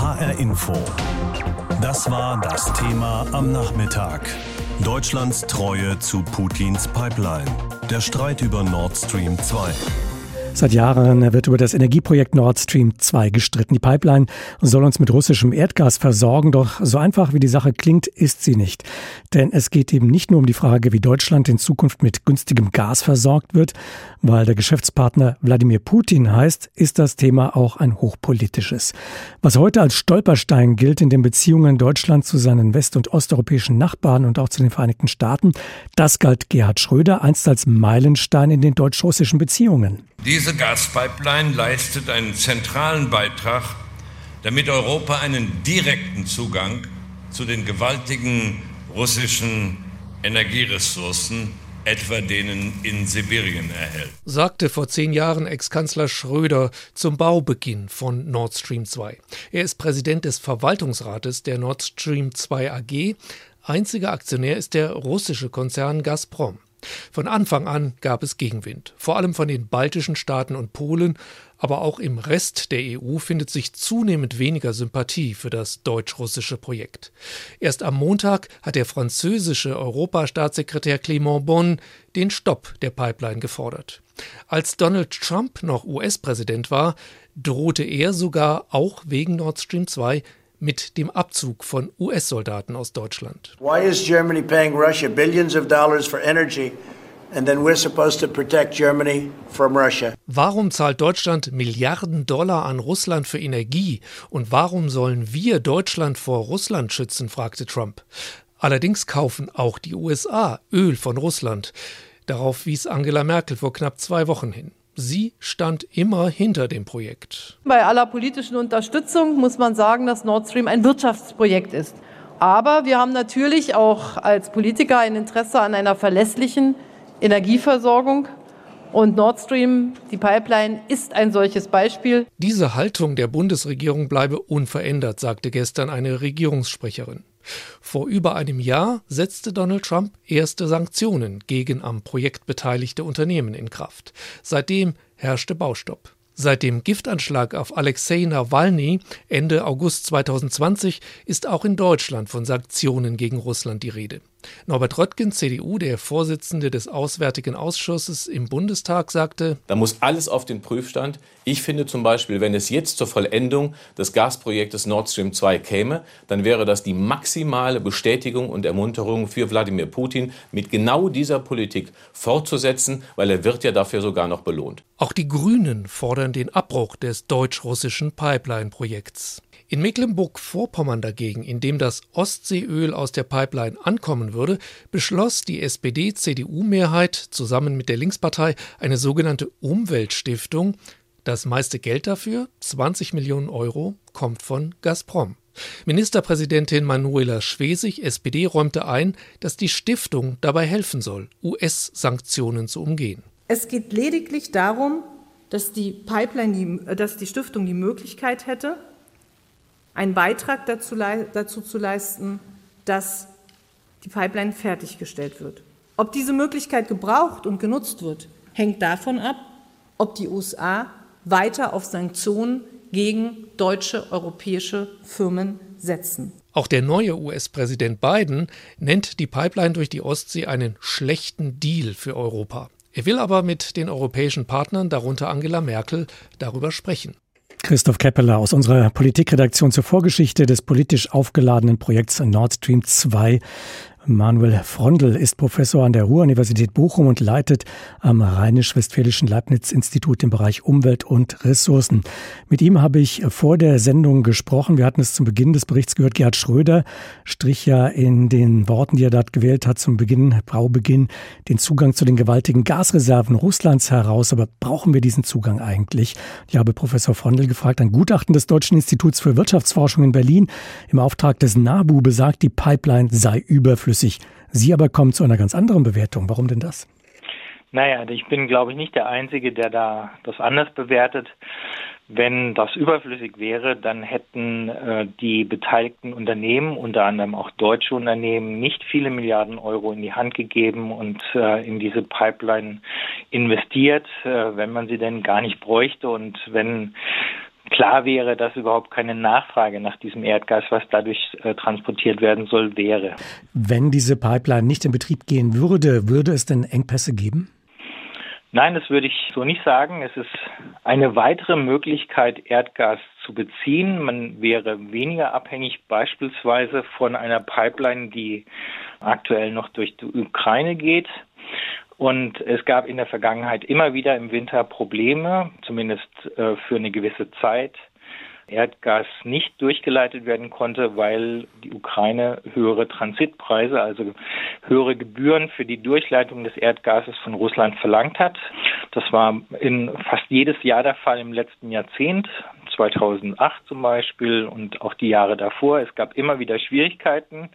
HR Info. Das war das Thema am Nachmittag. Deutschlands Treue zu Putins Pipeline. Der Streit über Nord Stream 2. Seit Jahren wird über das Energieprojekt Nord Stream 2 gestritten. Die Pipeline soll uns mit russischem Erdgas versorgen, doch so einfach wie die Sache klingt, ist sie nicht. Denn es geht eben nicht nur um die Frage, wie Deutschland in Zukunft mit günstigem Gas versorgt wird. Weil der Geschäftspartner Wladimir Putin heißt, ist das Thema auch ein hochpolitisches. Was heute als Stolperstein gilt in den Beziehungen Deutschlands zu seinen west- und osteuropäischen Nachbarn und auch zu den Vereinigten Staaten, das galt Gerhard Schröder einst als Meilenstein in den deutsch-russischen Beziehungen. Diese Gaspipeline leistet einen zentralen Beitrag, damit Europa einen direkten Zugang zu den gewaltigen russischen Energieressourcen, etwa denen in Sibirien, erhält. Sagte vor zehn Jahren Ex-Kanzler Schröder zum Baubeginn von Nord Stream 2. Er ist Präsident des Verwaltungsrates der Nord Stream 2 AG. Einziger Aktionär ist der russische Konzern Gazprom. Von Anfang an gab es Gegenwind, vor allem von den baltischen Staaten und Polen, aber auch im Rest der EU findet sich zunehmend weniger Sympathie für das deutsch-russische Projekt. Erst am Montag hat der französische Europastaatssekretär Clément Bonn den Stopp der Pipeline gefordert. Als Donald Trump noch US-Präsident war, drohte er sogar auch wegen Nord Stream 2 mit dem Abzug von US-Soldaten aus Deutschland. Why is Germany paying Russia billions of dollars for energy? And then we're supposed to protect Germany from Russia. Warum zahlt Deutschland Milliarden Dollar an Russland für Energie? Und warum sollen wir Deutschland vor Russland schützen? fragte Trump. Allerdings kaufen auch die USA Öl von Russland. Darauf wies Angela Merkel vor knapp zwei Wochen hin. Sie stand immer hinter dem Projekt. Bei aller politischen Unterstützung muss man sagen, dass Nord Stream ein Wirtschaftsprojekt ist. Aber wir haben natürlich auch als Politiker ein Interesse an einer verlässlichen Energieversorgung. Und Nord Stream, die Pipeline, ist ein solches Beispiel. Diese Haltung der Bundesregierung bleibe unverändert, sagte gestern eine Regierungssprecherin. Vor über einem Jahr setzte Donald Trump erste Sanktionen gegen am Projekt beteiligte Unternehmen in Kraft. Seitdem herrschte Baustopp. Seit dem Giftanschlag auf Alexei Nawalny Ende August 2020 ist auch in Deutschland von Sanktionen gegen Russland die Rede. Norbert Röttgen, CDU, der Vorsitzende des Auswärtigen Ausschusses im Bundestag, sagte, da muss alles auf den Prüfstand. Ich finde zum Beispiel, wenn es jetzt zur Vollendung des Gasprojektes Nord Stream 2 käme, dann wäre das die maximale Bestätigung und Ermunterung für Wladimir Putin, mit genau dieser Politik fortzusetzen, weil er wird ja dafür sogar noch belohnt. Auch die Grünen fordern den Abbruch des deutsch-russischen Pipeline-Projekts. In Mecklenburg-Vorpommern dagegen, in dem das Ostseeöl aus der Pipeline ankommen würde, beschloss die SPD-CDU-Mehrheit zusammen mit der Linkspartei eine sogenannte Umweltstiftung. Das meiste Geld dafür, 20 Millionen Euro, kommt von Gazprom. Ministerpräsidentin Manuela Schwesig, SPD, räumte ein, dass die Stiftung dabei helfen soll, US-Sanktionen zu umgehen. Es geht lediglich darum, dass die Pipeline, dass die Stiftung die Möglichkeit hätte, einen Beitrag dazu, dazu zu leisten, dass die Pipeline fertiggestellt wird. Ob diese Möglichkeit gebraucht und genutzt wird, hängt davon ab, ob die USA weiter auf Sanktionen gegen deutsche, europäische Firmen setzen. Auch der neue US-Präsident Biden nennt die Pipeline durch die Ostsee einen schlechten Deal für Europa. Er will aber mit den europäischen Partnern, darunter Angela Merkel, darüber sprechen. Christoph Keppeler aus unserer Politikredaktion zur Vorgeschichte des politisch aufgeladenen Projekts Nord Stream 2 Manuel Frondl ist Professor an der Ruhr-Universität Bochum und leitet am Rheinisch-Westfälischen Leibniz-Institut im Bereich Umwelt und Ressourcen. Mit ihm habe ich vor der Sendung gesprochen. Wir hatten es zum Beginn des Berichts gehört. Gerhard Schröder strich ja in den Worten, die er dort gewählt hat, zum Beginn, Baubeginn, den Zugang zu den gewaltigen Gasreserven Russlands heraus. Aber brauchen wir diesen Zugang eigentlich? Ich habe Professor Frondl gefragt. Ein Gutachten des Deutschen Instituts für Wirtschaftsforschung in Berlin im Auftrag des NABU besagt, die Pipeline sei überflüssig überflüssig. Sie aber kommen zu einer ganz anderen Bewertung. Warum denn das? Naja, ich bin, glaube ich, nicht der Einzige, der da das anders bewertet. Wenn das überflüssig wäre, dann hätten äh, die beteiligten Unternehmen, unter anderem auch deutsche Unternehmen, nicht viele Milliarden Euro in die Hand gegeben und äh, in diese Pipeline investiert, äh, wenn man sie denn gar nicht bräuchte und wenn klar wäre, dass überhaupt keine Nachfrage nach diesem Erdgas, was dadurch äh, transportiert werden soll, wäre. Wenn diese Pipeline nicht in Betrieb gehen würde, würde es denn Engpässe geben? Nein, das würde ich so nicht sagen. Es ist eine weitere Möglichkeit, Erdgas zu beziehen. Man wäre weniger abhängig beispielsweise von einer Pipeline, die aktuell noch durch die Ukraine geht. Und es gab in der Vergangenheit immer wieder im Winter Probleme, zumindest äh, für eine gewisse Zeit, Erdgas nicht durchgeleitet werden konnte, weil die Ukraine höhere Transitpreise, also höhere Gebühren für die Durchleitung des Erdgases von Russland verlangt hat. Das war in fast jedes Jahr der Fall im letzten Jahrzehnt, 2008 zum Beispiel und auch die Jahre davor. Es gab immer wieder Schwierigkeiten.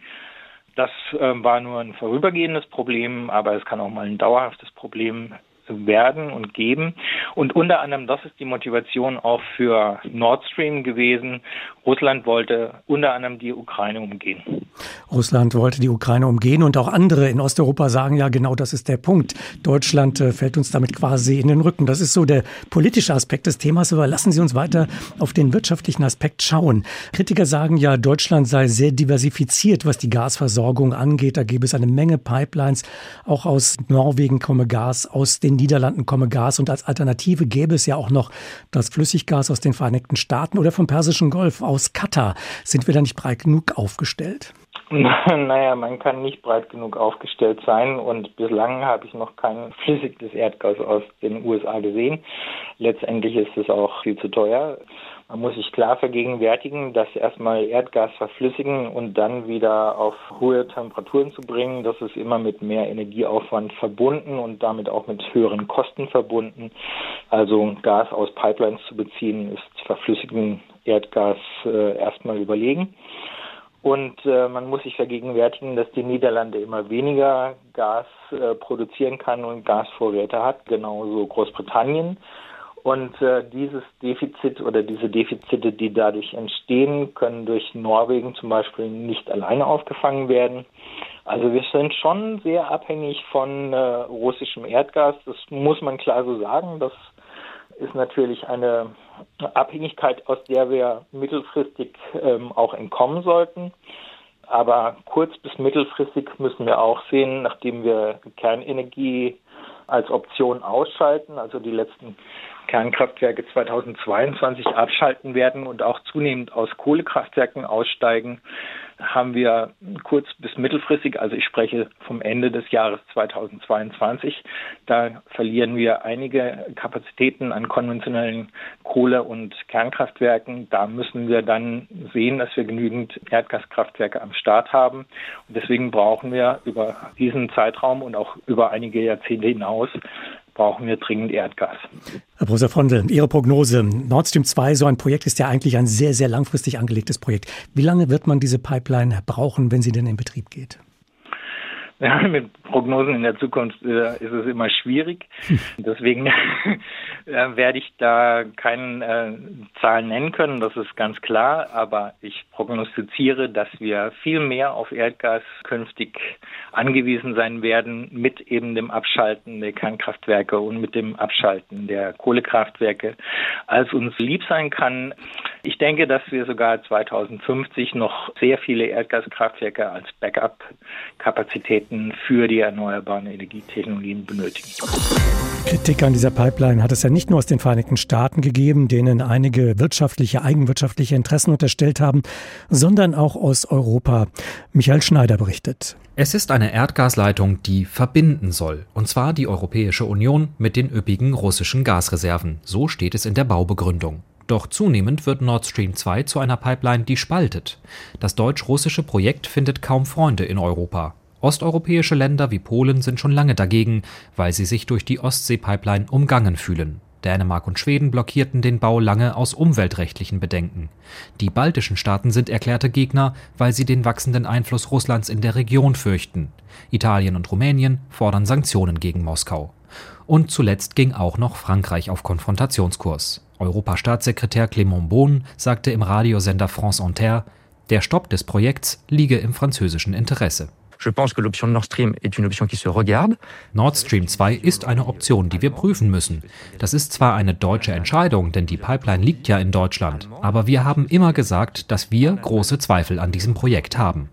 Das äh, war nur ein vorübergehendes Problem, aber es kann auch mal ein dauerhaftes Problem werden und geben. Und unter anderem, das ist die Motivation auch für Nord Stream gewesen. Russland wollte unter anderem die Ukraine umgehen. Russland wollte die Ukraine umgehen und auch andere in Osteuropa sagen ja genau, das ist der Punkt. Deutschland äh, fällt uns damit quasi in den Rücken. Das ist so der politische Aspekt des Themas, aber lassen Sie uns weiter auf den wirtschaftlichen Aspekt schauen. Kritiker sagen ja, Deutschland sei sehr diversifiziert, was die Gasversorgung angeht. Da gäbe es eine Menge Pipelines. Auch aus Norwegen komme Gas, aus den Niederlanden komme Gas und als Alternative gäbe es ja auch noch das Flüssiggas aus den Vereinigten Staaten oder vom Persischen Golf aus Katar. Sind wir da nicht breit genug aufgestellt? Naja, man kann nicht breit genug aufgestellt sein und bislang habe ich noch kein flüssiges Erdgas aus den USA gesehen. Letztendlich ist es auch viel zu teuer. Man muss sich klar vergegenwärtigen, dass erstmal Erdgas verflüssigen und dann wieder auf hohe Temperaturen zu bringen, das ist immer mit mehr Energieaufwand verbunden und damit auch mit höheren Kosten verbunden. Also Gas aus Pipelines zu beziehen, ist verflüssigen Erdgas äh, erstmal überlegen. Und äh, man muss sich vergegenwärtigen, dass die Niederlande immer weniger Gas äh, produzieren kann und Gasvorräte hat, genauso Großbritannien. Und äh, dieses Defizit oder diese Defizite, die dadurch entstehen, können durch Norwegen zum Beispiel nicht alleine aufgefangen werden. Also wir sind schon sehr abhängig von äh, russischem Erdgas. Das muss man klar so sagen. Das ist natürlich eine Abhängigkeit, aus der wir mittelfristig ähm, auch entkommen sollten. Aber kurz- bis mittelfristig müssen wir auch sehen, nachdem wir Kernenergie als Option ausschalten, also die letzten Kernkraftwerke 2022 abschalten werden und auch zunehmend aus Kohlekraftwerken aussteigen, haben wir kurz- bis mittelfristig, also ich spreche vom Ende des Jahres 2022, da verlieren wir einige Kapazitäten an konventionellen Kohle- und Kernkraftwerken. Da müssen wir dann sehen, dass wir genügend Erdgaskraftwerke am Start haben. Und deswegen brauchen wir über diesen Zeitraum und auch über einige Jahrzehnte hinaus brauchen wir dringend Erdgas. Herr Professor Frondel, Ihre Prognose. Nord Stream 2, so ein Projekt ist ja eigentlich ein sehr, sehr langfristig angelegtes Projekt. Wie lange wird man diese Pipeline brauchen, wenn sie denn in Betrieb geht? Ja, mit Prognosen in der Zukunft äh, ist es immer schwierig. Deswegen äh, werde ich da keine äh, Zahlen nennen können, das ist ganz klar. Aber ich prognostiziere, dass wir viel mehr auf Erdgas künftig angewiesen sein werden mit eben dem Abschalten der Kernkraftwerke und mit dem Abschalten der Kohlekraftwerke, als uns lieb sein kann. Ich denke, dass wir sogar 2050 noch sehr viele Erdgaskraftwerke als Backup-Kapazitäten für die erneuerbaren Energietechnologien benötigen. Kritik an dieser Pipeline hat es ja nicht nur aus den Vereinigten Staaten gegeben, denen einige wirtschaftliche, eigenwirtschaftliche Interessen unterstellt haben, sondern auch aus Europa. Michael Schneider berichtet. Es ist eine Erdgasleitung, die verbinden soll, und zwar die Europäische Union mit den üppigen russischen Gasreserven. So steht es in der Baubegründung. Doch zunehmend wird Nord Stream 2 zu einer Pipeline, die spaltet. Das deutsch-russische Projekt findet kaum Freunde in Europa. Osteuropäische Länder wie Polen sind schon lange dagegen, weil sie sich durch die Ostsee-Pipeline umgangen fühlen. Dänemark und Schweden blockierten den Bau lange aus umweltrechtlichen Bedenken. Die baltischen Staaten sind erklärte Gegner, weil sie den wachsenden Einfluss Russlands in der Region fürchten. Italien und Rumänien fordern Sanktionen gegen Moskau. Und zuletzt ging auch noch Frankreich auf Konfrontationskurs. Europastaatssekretär Clément Beaune sagte im Radiosender France Inter, der Stopp des Projekts liege im französischen Interesse. Nord Stream est une option qui se regarde. Nord Stream 2 ist eine Option, die wir prüfen müssen. Das ist zwar eine deutsche Entscheidung, denn die Pipeline liegt ja in Deutschland, aber wir haben immer gesagt, dass wir große Zweifel an diesem Projekt haben.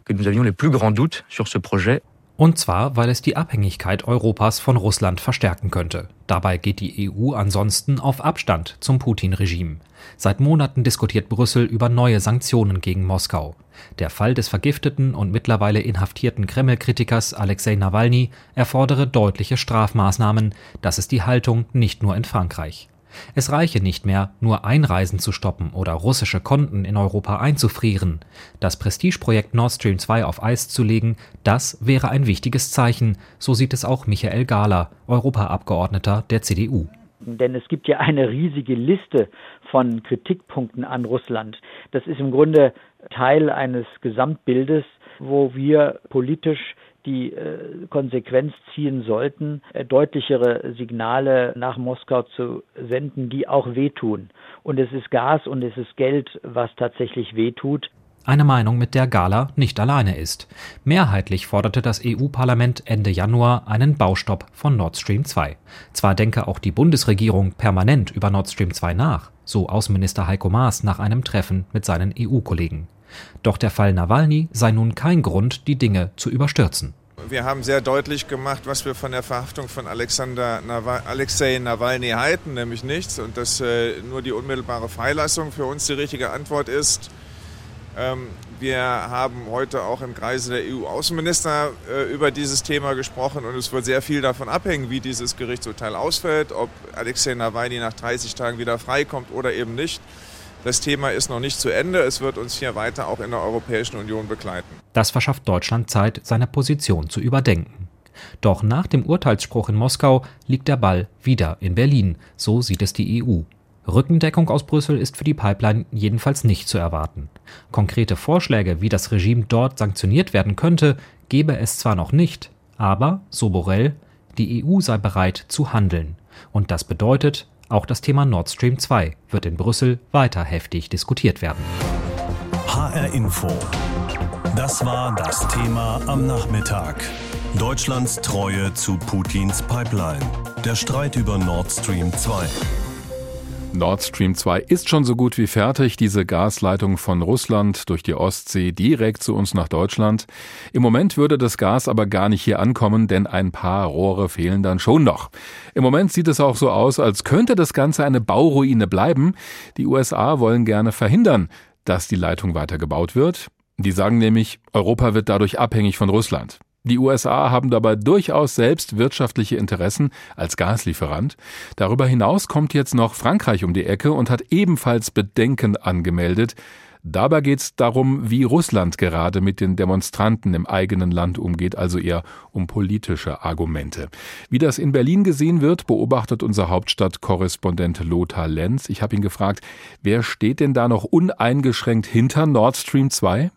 Und zwar, weil es die Abhängigkeit Europas von Russland verstärken könnte. Dabei geht die EU ansonsten auf Abstand zum Putin-Regime. Seit Monaten diskutiert Brüssel über neue Sanktionen gegen Moskau. Der Fall des vergifteten und mittlerweile inhaftierten Kreml-Kritikers Alexei Nawalny erfordere deutliche Strafmaßnahmen. Das ist die Haltung nicht nur in Frankreich. Es reiche nicht mehr, nur Einreisen zu stoppen oder russische Konten in Europa einzufrieren. Das Prestigeprojekt Nord Stream 2 auf Eis zu legen, das wäre ein wichtiges Zeichen, so sieht es auch Michael Gahler, Europaabgeordneter der CDU. Denn es gibt ja eine riesige Liste von Kritikpunkten an Russland. Das ist im Grunde Teil eines Gesamtbildes, wo wir politisch die äh, Konsequenz ziehen sollten, äh, deutlichere Signale nach Moskau zu senden, die auch wehtun. Und es ist Gas und es ist Geld, was tatsächlich wehtut. Eine Meinung, mit der Gala nicht alleine ist. Mehrheitlich forderte das EU-Parlament Ende Januar einen Baustopp von Nord Stream 2. Zwar denke auch die Bundesregierung permanent über Nord Stream 2 nach, so Außenminister Heiko Maas nach einem Treffen mit seinen EU-Kollegen. Doch der Fall Nawalny sei nun kein Grund, die Dinge zu überstürzen. Wir haben sehr deutlich gemacht, was wir von der Verhaftung von Alexander Nawal Alexei Nawalny halten, nämlich nichts. Und dass äh, nur die unmittelbare Freilassung für uns die richtige Antwort ist. Ähm, wir haben heute auch im Kreise der EU-Außenminister äh, über dieses Thema gesprochen und es wird sehr viel davon abhängen, wie dieses Gerichtsurteil ausfällt, ob Alexei Nawalny nach 30 Tagen wieder freikommt oder eben nicht. Das Thema ist noch nicht zu Ende. Es wird uns hier weiter auch in der Europäischen Union begleiten. Das verschafft Deutschland Zeit, seine Position zu überdenken. Doch nach dem Urteilsspruch in Moskau liegt der Ball wieder in Berlin. So sieht es die EU. Rückendeckung aus Brüssel ist für die Pipeline jedenfalls nicht zu erwarten. Konkrete Vorschläge, wie das Regime dort sanktioniert werden könnte, gebe es zwar noch nicht, aber, so Borrell, die EU sei bereit zu handeln. Und das bedeutet, auch das Thema Nord Stream 2 wird in Brüssel weiter heftig diskutiert werden. HR Info. Das war das Thema am Nachmittag. Deutschlands Treue zu Putins Pipeline. Der Streit über Nord Stream 2. Nord Stream 2 ist schon so gut wie fertig, diese Gasleitung von Russland durch die Ostsee direkt zu uns nach Deutschland. Im Moment würde das Gas aber gar nicht hier ankommen, denn ein paar Rohre fehlen dann schon noch. Im Moment sieht es auch so aus, als könnte das Ganze eine Bauruine bleiben. Die USA wollen gerne verhindern, dass die Leitung weiter gebaut wird. Die sagen nämlich, Europa wird dadurch abhängig von Russland. Die USA haben dabei durchaus selbst wirtschaftliche Interessen als Gaslieferant. Darüber hinaus kommt jetzt noch Frankreich um die Ecke und hat ebenfalls Bedenken angemeldet. Dabei geht es darum, wie Russland gerade mit den Demonstranten im eigenen Land umgeht, also eher um politische Argumente. Wie das in Berlin gesehen wird, beobachtet unser Hauptstadtkorrespondent Lothar Lenz. Ich habe ihn gefragt, wer steht denn da noch uneingeschränkt hinter Nord Stream 2?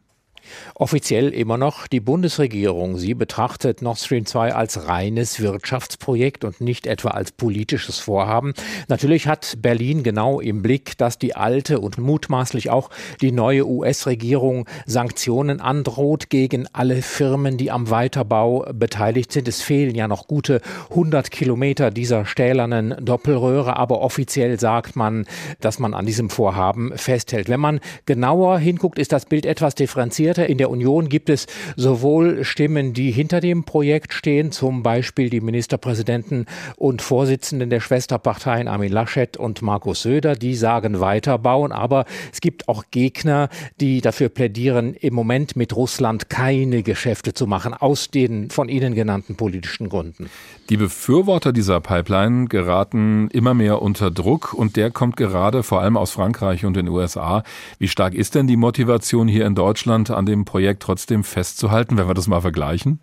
Offiziell immer noch die Bundesregierung. Sie betrachtet Nord Stream 2 als reines Wirtschaftsprojekt und nicht etwa als politisches Vorhaben. Natürlich hat Berlin genau im Blick, dass die alte und mutmaßlich auch die neue US-Regierung Sanktionen androht gegen alle Firmen, die am Weiterbau beteiligt sind. Es fehlen ja noch gute 100 Kilometer dieser stählernen Doppelröhre, aber offiziell sagt man, dass man an diesem Vorhaben festhält. Wenn man genauer hinguckt, ist das Bild etwas differenziert weiter. In der Union gibt es sowohl Stimmen, die hinter dem Projekt stehen, zum Beispiel die Ministerpräsidenten und Vorsitzenden der Schwesterparteien Armin Laschet und Markus Söder, die sagen weiterbauen. Aber es gibt auch Gegner, die dafür plädieren, im Moment mit Russland keine Geschäfte zu machen, aus den von Ihnen genannten politischen Gründen. Die Befürworter dieser Pipeline geraten immer mehr unter Druck und der kommt gerade vor allem aus Frankreich und den USA. Wie stark ist denn die Motivation hier in Deutschland an dem Projekt trotzdem festzuhalten, wenn wir das mal vergleichen?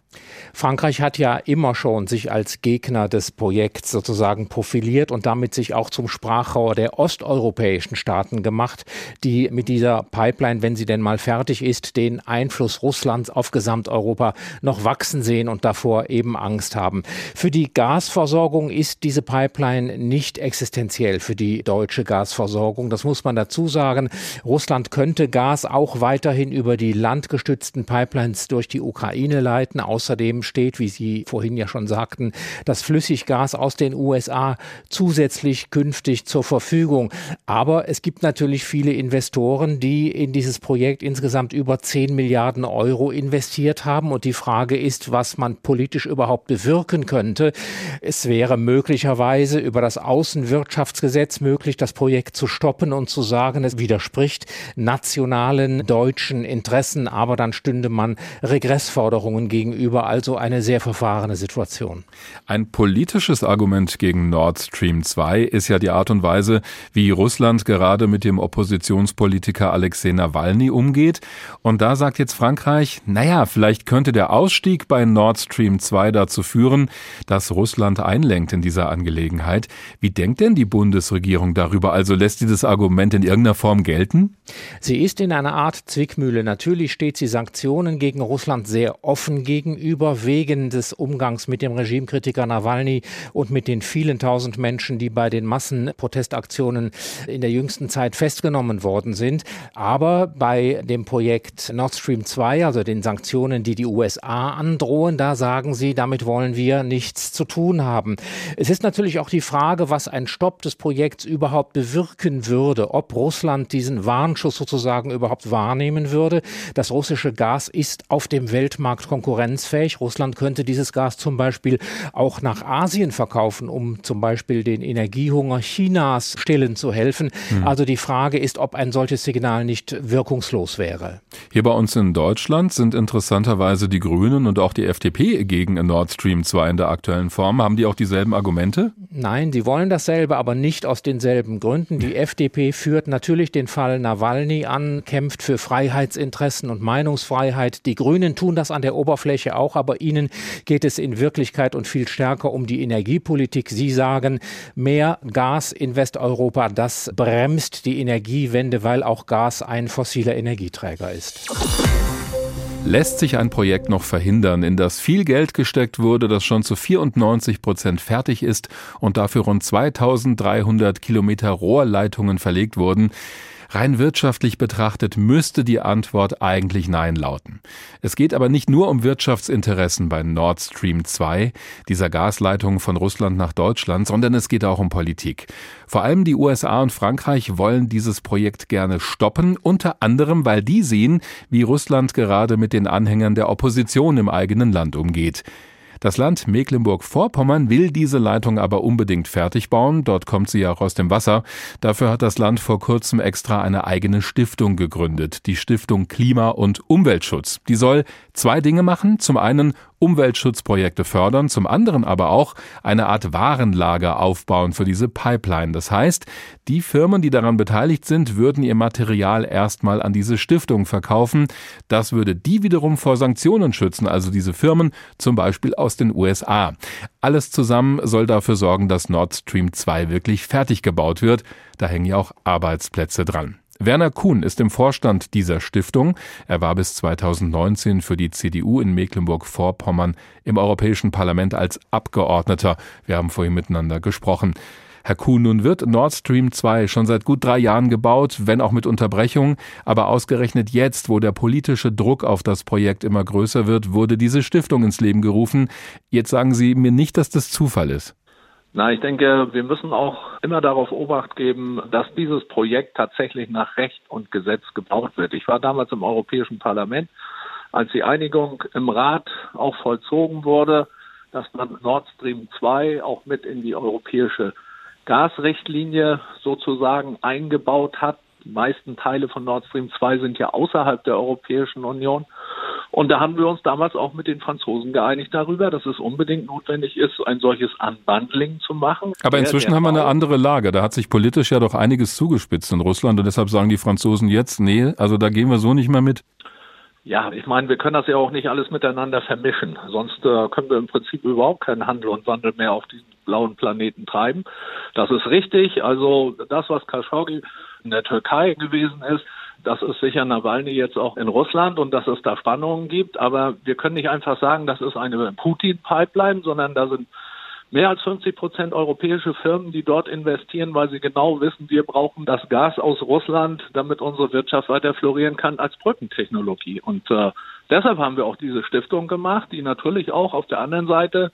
Frankreich hat ja immer schon sich als Gegner des Projekts sozusagen profiliert und damit sich auch zum Sprachrohr der osteuropäischen Staaten gemacht, die mit dieser Pipeline, wenn sie denn mal fertig ist, den Einfluss Russlands auf Gesamteuropa noch wachsen sehen und davor eben Angst haben. Für die Gasversorgung ist diese Pipeline nicht existenziell für die deutsche Gasversorgung. Das muss man dazu sagen. Russland könnte Gas auch weiterhin über die Land landgestützten Pipelines durch die Ukraine leiten. Außerdem steht, wie Sie vorhin ja schon sagten, das Flüssiggas aus den USA zusätzlich künftig zur Verfügung. Aber es gibt natürlich viele Investoren, die in dieses Projekt insgesamt über 10 Milliarden Euro investiert haben. Und die Frage ist, was man politisch überhaupt bewirken könnte. Es wäre möglicherweise über das Außenwirtschaftsgesetz möglich, das Projekt zu stoppen und zu sagen, es widerspricht nationalen deutschen Interessen, aber dann stünde man Regressforderungen gegenüber, also eine sehr verfahrene Situation. Ein politisches Argument gegen Nord Stream 2 ist ja die Art und Weise, wie Russland gerade mit dem Oppositionspolitiker Alexei Nawalny umgeht. Und da sagt jetzt Frankreich, naja, vielleicht könnte der Ausstieg bei Nord Stream 2 dazu führen, dass Russland einlenkt in dieser Angelegenheit. Wie denkt denn die Bundesregierung darüber? Also lässt sie das Argument in irgendeiner Form gelten? Sie ist in einer Art Zwickmühle. Natürlich steht sie Sanktionen gegen Russland sehr offen gegenüber, wegen des Umgangs mit dem Regimekritiker Nawalny und mit den vielen tausend Menschen, die bei den Massenprotestaktionen in der jüngsten Zeit festgenommen worden sind. Aber bei dem Projekt Nord Stream 2, also den Sanktionen, die die USA androhen, da sagen sie, damit wollen wir nichts zu tun haben. Es ist natürlich auch die Frage, was ein Stopp des Projekts überhaupt bewirken würde, ob Russland diesen Warnschuss sozusagen überhaupt wahrnehmen würde. Das russische Gas ist auf dem Weltmarkt konkurrenzfähig. Russland könnte dieses Gas zum Beispiel auch nach Asien verkaufen, um zum Beispiel den Energiehunger Chinas stillen zu helfen. Mhm. Also die Frage ist, ob ein solches Signal nicht wirkungslos wäre. Hier bei uns in Deutschland sind interessanterweise die Grünen und auch die FDP gegen Nord Stream 2 in der aktuellen Form. Haben die auch dieselben Argumente? Nein, die wollen dasselbe, aber nicht aus denselben Gründen. Die FDP führt natürlich den Fall Nawalny an, kämpft für Freiheitsinteressen und Meinungsfreiheit. Die Grünen tun das an der Oberfläche auch, aber ihnen geht es in Wirklichkeit und viel stärker um die Energiepolitik. Sie sagen, mehr Gas in Westeuropa, das bremst die Energiewende, weil auch Gas ein fossiler Energieträger ist. Lässt sich ein Projekt noch verhindern, in das viel Geld gesteckt wurde, das schon zu 94 Prozent fertig ist und dafür rund 2300 Kilometer Rohrleitungen verlegt wurden? Rein wirtschaftlich betrachtet müsste die Antwort eigentlich Nein lauten. Es geht aber nicht nur um Wirtschaftsinteressen bei Nord Stream 2, dieser Gasleitung von Russland nach Deutschland, sondern es geht auch um Politik. Vor allem die USA und Frankreich wollen dieses Projekt gerne stoppen, unter anderem, weil die sehen, wie Russland gerade mit den Anhängern der Opposition im eigenen Land umgeht. Das Land Mecklenburg-Vorpommern will diese Leitung aber unbedingt fertig bauen. Dort kommt sie ja auch aus dem Wasser. Dafür hat das Land vor kurzem extra eine eigene Stiftung gegründet. Die Stiftung Klima- und Umweltschutz. Die soll zwei Dinge machen. Zum einen Umweltschutzprojekte fördern, zum anderen aber auch eine Art Warenlager aufbauen für diese Pipeline. Das heißt, die Firmen, die daran beteiligt sind, würden ihr Material erstmal an diese Stiftung verkaufen. Das würde die wiederum vor Sanktionen schützen, also diese Firmen zum Beispiel aus den USA. Alles zusammen soll dafür sorgen, dass Nord Stream 2 wirklich fertig gebaut wird. Da hängen ja auch Arbeitsplätze dran. Werner Kuhn ist im Vorstand dieser Stiftung. Er war bis 2019 für die CDU in Mecklenburg-Vorpommern im Europäischen Parlament als Abgeordneter. Wir haben vorhin miteinander gesprochen. Herr Kuhn, nun wird Nord Stream 2 schon seit gut drei Jahren gebaut, wenn auch mit Unterbrechung. Aber ausgerechnet jetzt, wo der politische Druck auf das Projekt immer größer wird, wurde diese Stiftung ins Leben gerufen. Jetzt sagen Sie mir nicht, dass das Zufall ist. Na, ich denke, wir müssen auch immer darauf Obacht geben, dass dieses Projekt tatsächlich nach Recht und Gesetz gebaut wird. Ich war damals im Europäischen Parlament, als die Einigung im Rat auch vollzogen wurde, dass man Nord Stream 2 auch mit in die europäische Gasrichtlinie sozusagen eingebaut hat. Die meisten Teile von Nord Stream 2 sind ja außerhalb der Europäischen Union. Und da haben wir uns damals auch mit den Franzosen geeinigt darüber, dass es unbedingt notwendig ist, ein solches Unbundling zu machen. Aber inzwischen der, der haben wir eine andere Lage. Da hat sich politisch ja doch einiges zugespitzt in Russland und deshalb sagen die Franzosen jetzt, nee, also da gehen wir so nicht mehr mit. Ja, ich meine, wir können das ja auch nicht alles miteinander vermischen. Sonst äh, können wir im Prinzip überhaupt keinen Handel und Wandel mehr auf diesem blauen Planeten treiben. Das ist richtig. Also das, was Khashoggi in der Türkei gewesen ist, das ist sicher Nawalny jetzt auch in Russland und dass es da Spannungen gibt. Aber wir können nicht einfach sagen, das ist eine Putin-Pipeline, sondern da sind mehr als 50 Prozent europäische Firmen, die dort investieren, weil sie genau wissen, wir brauchen das Gas aus Russland, damit unsere Wirtschaft weiter florieren kann als Brückentechnologie. Und äh, deshalb haben wir auch diese Stiftung gemacht, die natürlich auch auf der anderen Seite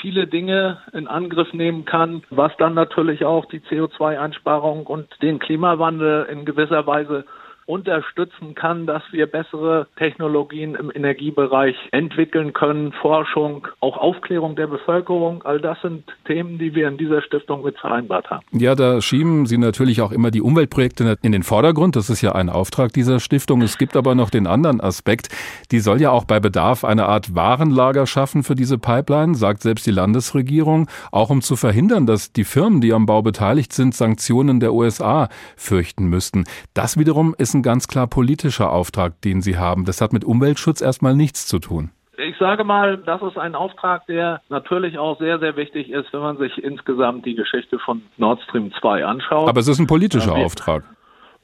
viele Dinge in Angriff nehmen kann, was dann natürlich auch die CO2-Einsparung und den Klimawandel in gewisser Weise unterstützen kann, dass wir bessere Technologien im Energiebereich entwickeln können, Forschung, auch Aufklärung der Bevölkerung. All das sind Themen, die wir in dieser Stiftung mit vereinbart haben. Ja, da schieben Sie natürlich auch immer die Umweltprojekte in den Vordergrund. Das ist ja ein Auftrag dieser Stiftung. Es gibt aber noch den anderen Aspekt. Die soll ja auch bei Bedarf eine Art Warenlager schaffen für diese Pipeline, sagt selbst die Landesregierung, auch um zu verhindern, dass die Firmen, die am Bau beteiligt sind, Sanktionen der USA fürchten müssten. Das wiederum ist ein ganz klar politischer Auftrag, den Sie haben. Das hat mit Umweltschutz erstmal nichts zu tun. Ich sage mal, das ist ein Auftrag, der natürlich auch sehr, sehr wichtig ist, wenn man sich insgesamt die Geschichte von Nord Stream 2 anschaut. Aber es ist ein politischer ja, Auftrag.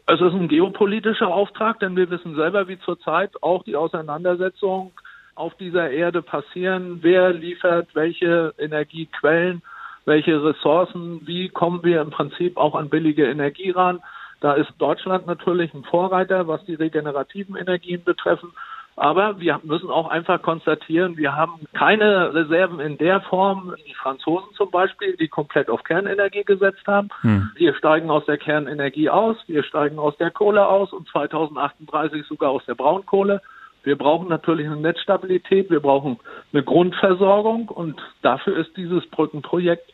Es ist ein geopolitischer Auftrag, denn wir wissen selber, wie zurzeit auch die Auseinandersetzungen auf dieser Erde passieren. Wer liefert welche Energiequellen, welche Ressourcen, wie kommen wir im Prinzip auch an billige Energie ran. Da ist Deutschland natürlich ein Vorreiter, was die regenerativen Energien betreffen. Aber wir müssen auch einfach konstatieren, wir haben keine Reserven in der Form, die Franzosen zum Beispiel, die komplett auf Kernenergie gesetzt haben. Hm. Wir steigen aus der Kernenergie aus, wir steigen aus der Kohle aus und 2038 sogar aus der Braunkohle. Wir brauchen natürlich eine Netzstabilität, wir brauchen eine Grundversorgung und dafür ist dieses Brückenprojekt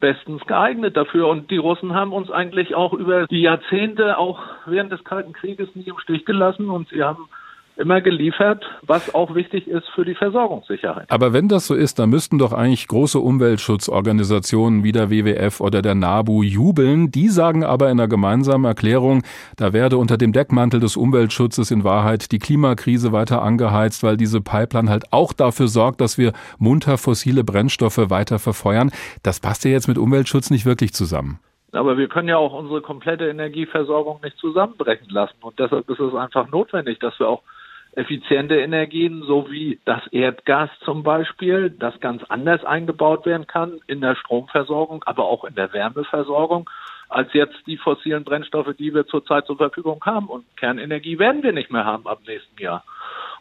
bestens geeignet dafür. Und die Russen haben uns eigentlich auch über die Jahrzehnte, auch während des Kalten Krieges, nie im Stich gelassen und sie haben immer geliefert, was auch wichtig ist für die Versorgungssicherheit. Aber wenn das so ist, dann müssten doch eigentlich große Umweltschutzorganisationen wie der WWF oder der NABU jubeln. Die sagen aber in einer gemeinsamen Erklärung, da werde unter dem Deckmantel des Umweltschutzes in Wahrheit die Klimakrise weiter angeheizt, weil diese Pipeline halt auch dafür sorgt, dass wir munter fossile Brennstoffe weiter verfeuern. Das passt ja jetzt mit Umweltschutz nicht wirklich zusammen. Aber wir können ja auch unsere komplette Energieversorgung nicht zusammenbrechen lassen. Und deshalb ist es einfach notwendig, dass wir auch effiziente Energien, so wie das Erdgas zum Beispiel, das ganz anders eingebaut werden kann in der Stromversorgung, aber auch in der Wärmeversorgung, als jetzt die fossilen Brennstoffe, die wir zurzeit zur Verfügung haben. Und Kernenergie werden wir nicht mehr haben ab nächsten Jahr.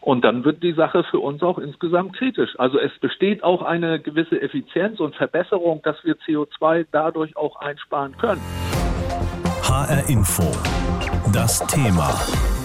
Und dann wird die Sache für uns auch insgesamt kritisch. Also es besteht auch eine gewisse Effizienz und Verbesserung, dass wir CO2 dadurch auch einsparen können. HR Info. Das Thema.